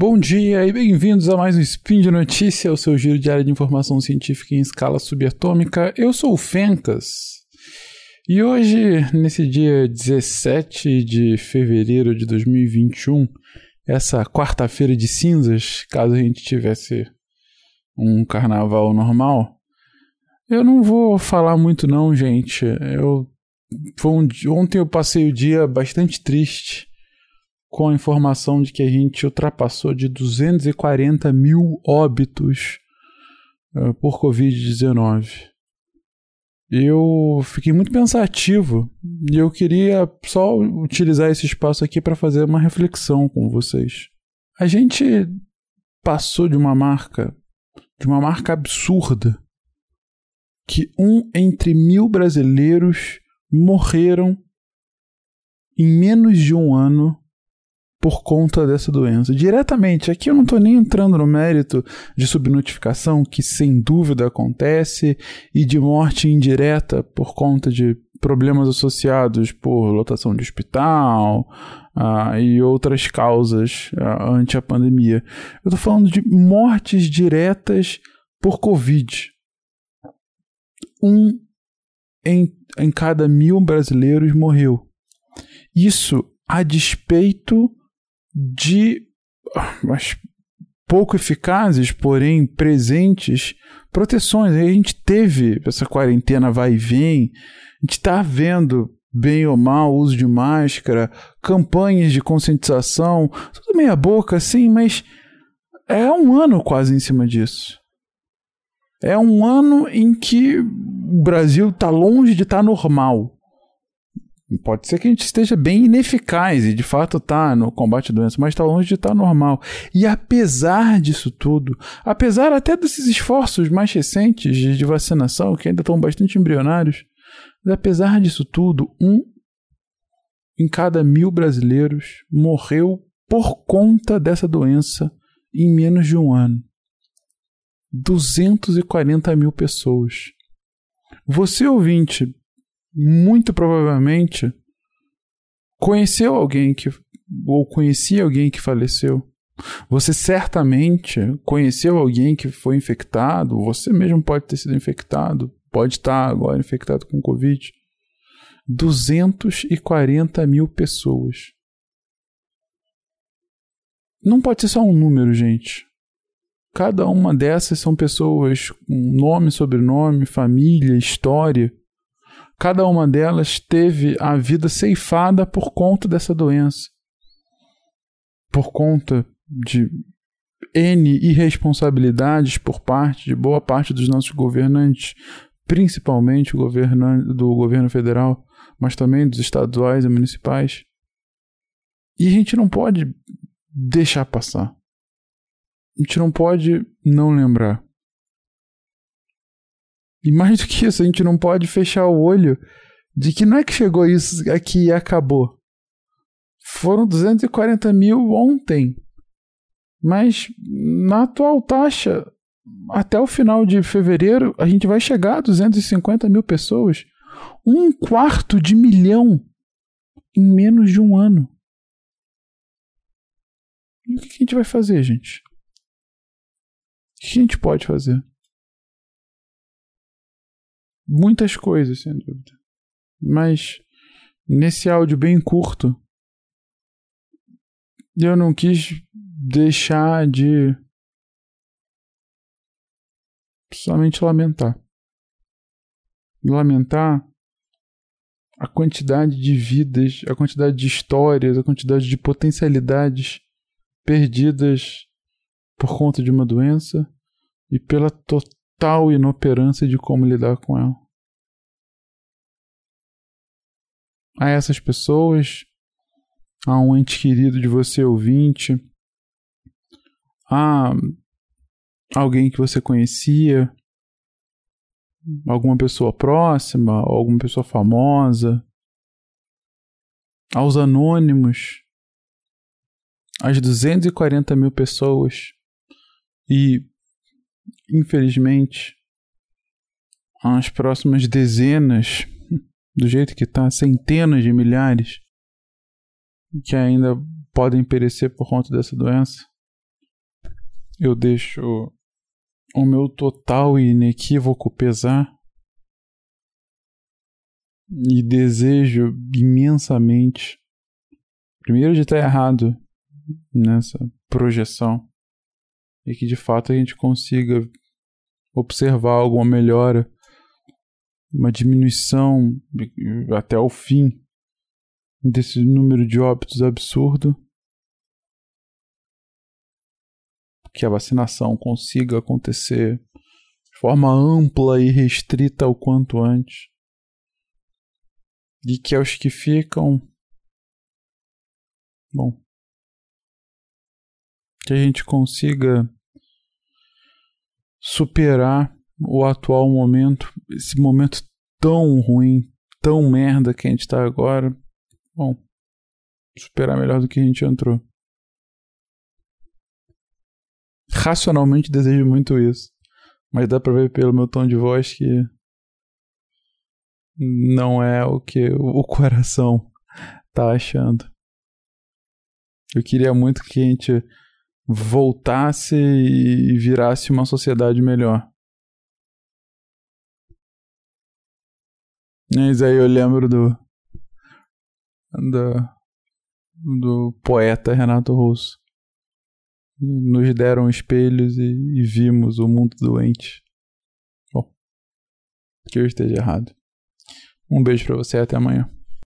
Bom dia e bem-vindos a mais um Spin de Notícia, o seu giro diário de informação científica em escala subatômica. Eu sou o Fencas e hoje, nesse dia 17 de fevereiro de 2021, essa quarta-feira de cinzas, caso a gente tivesse um carnaval normal, eu não vou falar muito não, gente. Eu um, ontem eu passei o dia bastante triste com a informação de que a gente ultrapassou de 240 mil óbitos uh, por Covid-19. Eu fiquei muito pensativo e eu queria só utilizar esse espaço aqui para fazer uma reflexão com vocês. A gente passou de uma marca, de uma marca absurda, que um entre mil brasileiros morreram em menos de um ano por conta dessa doença. Diretamente, aqui eu não estou nem entrando no mérito de subnotificação, que sem dúvida acontece, e de morte indireta por conta de problemas associados por lotação de hospital uh, e outras causas uh, ante a pandemia. Eu estou falando de mortes diretas por Covid. Um em, em cada mil brasileiros morreu. Isso a despeito de mas pouco eficazes, porém presentes, proteções. A gente teve essa quarentena vai e vem, a gente está vendo bem ou mal uso de máscara, campanhas de conscientização, tudo meia boca assim, mas é um ano quase em cima disso. É um ano em que o Brasil está longe de estar tá normal. Pode ser que a gente esteja bem ineficaz e de fato está no combate à doença, mas está longe de estar tá normal. E apesar disso tudo, apesar até desses esforços mais recentes de vacinação, que ainda estão bastante embrionários, apesar disso tudo, um em cada mil brasileiros morreu por conta dessa doença em menos de um ano. 240 mil pessoas. Você, ouvinte, muito provavelmente conheceu alguém que ou conhecia alguém que faleceu. Você certamente conheceu alguém que foi infectado, você mesmo pode ter sido infectado, pode estar agora infectado com Covid. 240 mil pessoas. Não pode ser só um número, gente. Cada uma dessas são pessoas com nome, sobrenome, família, história Cada uma delas teve a vida ceifada por conta dessa doença. Por conta de N irresponsabilidades por parte de boa parte dos nossos governantes, principalmente do governo federal, mas também dos estaduais e municipais. E a gente não pode deixar passar. A gente não pode não lembrar. E mais do que isso, a gente não pode fechar o olho de que não é que chegou isso aqui e acabou. Foram 240 mil ontem. Mas na atual taxa, até o final de fevereiro, a gente vai chegar a 250 mil pessoas. Um quarto de milhão em menos de um ano. E o que a gente vai fazer, gente? O que a gente pode fazer? Muitas coisas, sem dúvida. Mas nesse áudio bem curto, eu não quis deixar de somente lamentar. Lamentar a quantidade de vidas, a quantidade de histórias, a quantidade de potencialidades perdidas por conta de uma doença e pela total total inoperância de como lidar com ela. A essas pessoas, a um ente querido de você ouvinte, a alguém que você conhecia, alguma pessoa próxima, alguma pessoa famosa, aos anônimos, às 240 mil pessoas e infelizmente, as próximas dezenas, do jeito que está, centenas de milhares que ainda podem perecer por conta dessa doença. eu deixo o meu total e inequívoco pesar e desejo imensamente, primeiro, de estar errado nessa projeção e que de fato a gente consiga observar alguma melhora, uma diminuição até o fim desse número de óbitos absurdo. Que a vacinação consiga acontecer de forma ampla e restrita o quanto antes. E que aos que ficam. Bom. Que a gente consiga superar o atual momento, esse momento tão ruim, tão merda que a gente tá agora. Bom, superar melhor do que a gente entrou. Racionalmente desejo muito isso. Mas dá pra ver pelo meu tom de voz que não é o que o coração tá achando. Eu queria muito que a gente voltasse e virasse uma sociedade melhor. Mas aí eu lembro do, do, do poeta Renato Russo. Nos deram espelhos e, e vimos o mundo doente. Bom, que eu esteja errado. Um beijo para você até amanhã.